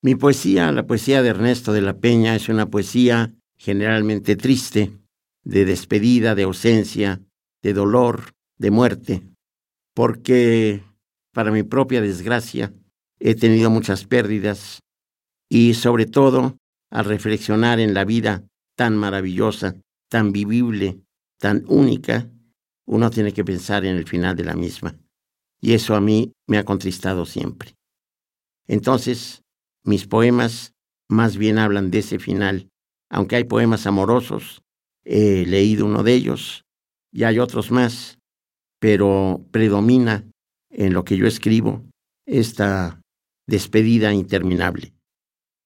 Mi poesía, la poesía de Ernesto de la Peña, es una poesía generalmente triste, de despedida, de ausencia, de dolor, de muerte, porque para mi propia desgracia he tenido muchas pérdidas y sobre todo al reflexionar en la vida tan maravillosa, tan vivible, tan única, uno tiene que pensar en el final de la misma. Y eso a mí me ha contristado siempre. Entonces, mis poemas más bien hablan de ese final, aunque hay poemas amorosos, he leído uno de ellos, y hay otros más, pero predomina en lo que yo escribo esta despedida interminable.